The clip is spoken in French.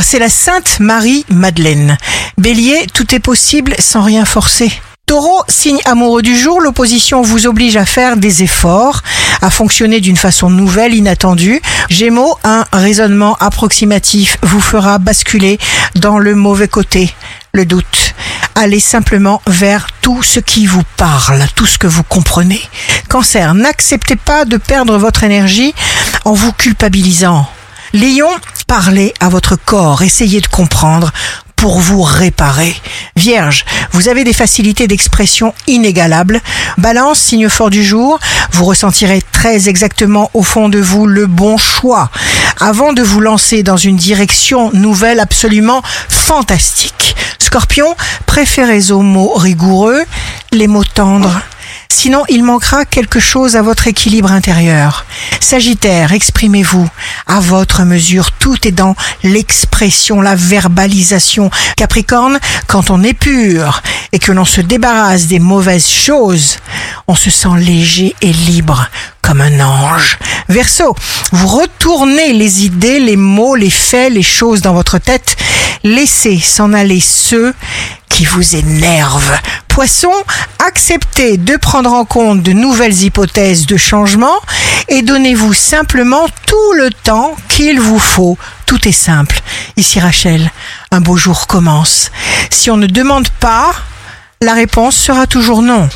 C'est la Sainte Marie-Madeleine. Bélier, tout est possible sans rien forcer. Taureau, signe amoureux du jour, l'opposition vous oblige à faire des efforts, à fonctionner d'une façon nouvelle, inattendue. Gémeaux, un raisonnement approximatif vous fera basculer dans le mauvais côté, le doute. Allez simplement vers tout ce qui vous parle, tout ce que vous comprenez. Cancer, n'acceptez pas de perdre votre énergie en vous culpabilisant. Lion, parlez à votre corps, essayez de comprendre pour vous réparer. Vierge, vous avez des facilités d'expression inégalables. Balance, signe fort du jour, vous ressentirez très exactement au fond de vous le bon choix avant de vous lancer dans une direction nouvelle absolument fantastique. Scorpion, préférez aux mots rigoureux les mots tendres. Sinon, il manquera quelque chose à votre équilibre intérieur. Sagittaire, exprimez-vous à votre mesure. Tout est dans l'expression, la verbalisation. Capricorne, quand on est pur et que l'on se débarrasse des mauvaises choses, on se sent léger et libre comme un ange. Verseau, vous retournez les idées, les mots, les faits, les choses dans votre tête. Laissez s'en aller ceux qui vous énervent. Poisson, acceptez de prendre en compte de nouvelles hypothèses de changement et donnez-vous simplement tout le temps qu'il vous faut. Tout est simple. Ici Rachel, un beau jour commence. Si on ne demande pas, la réponse sera toujours non.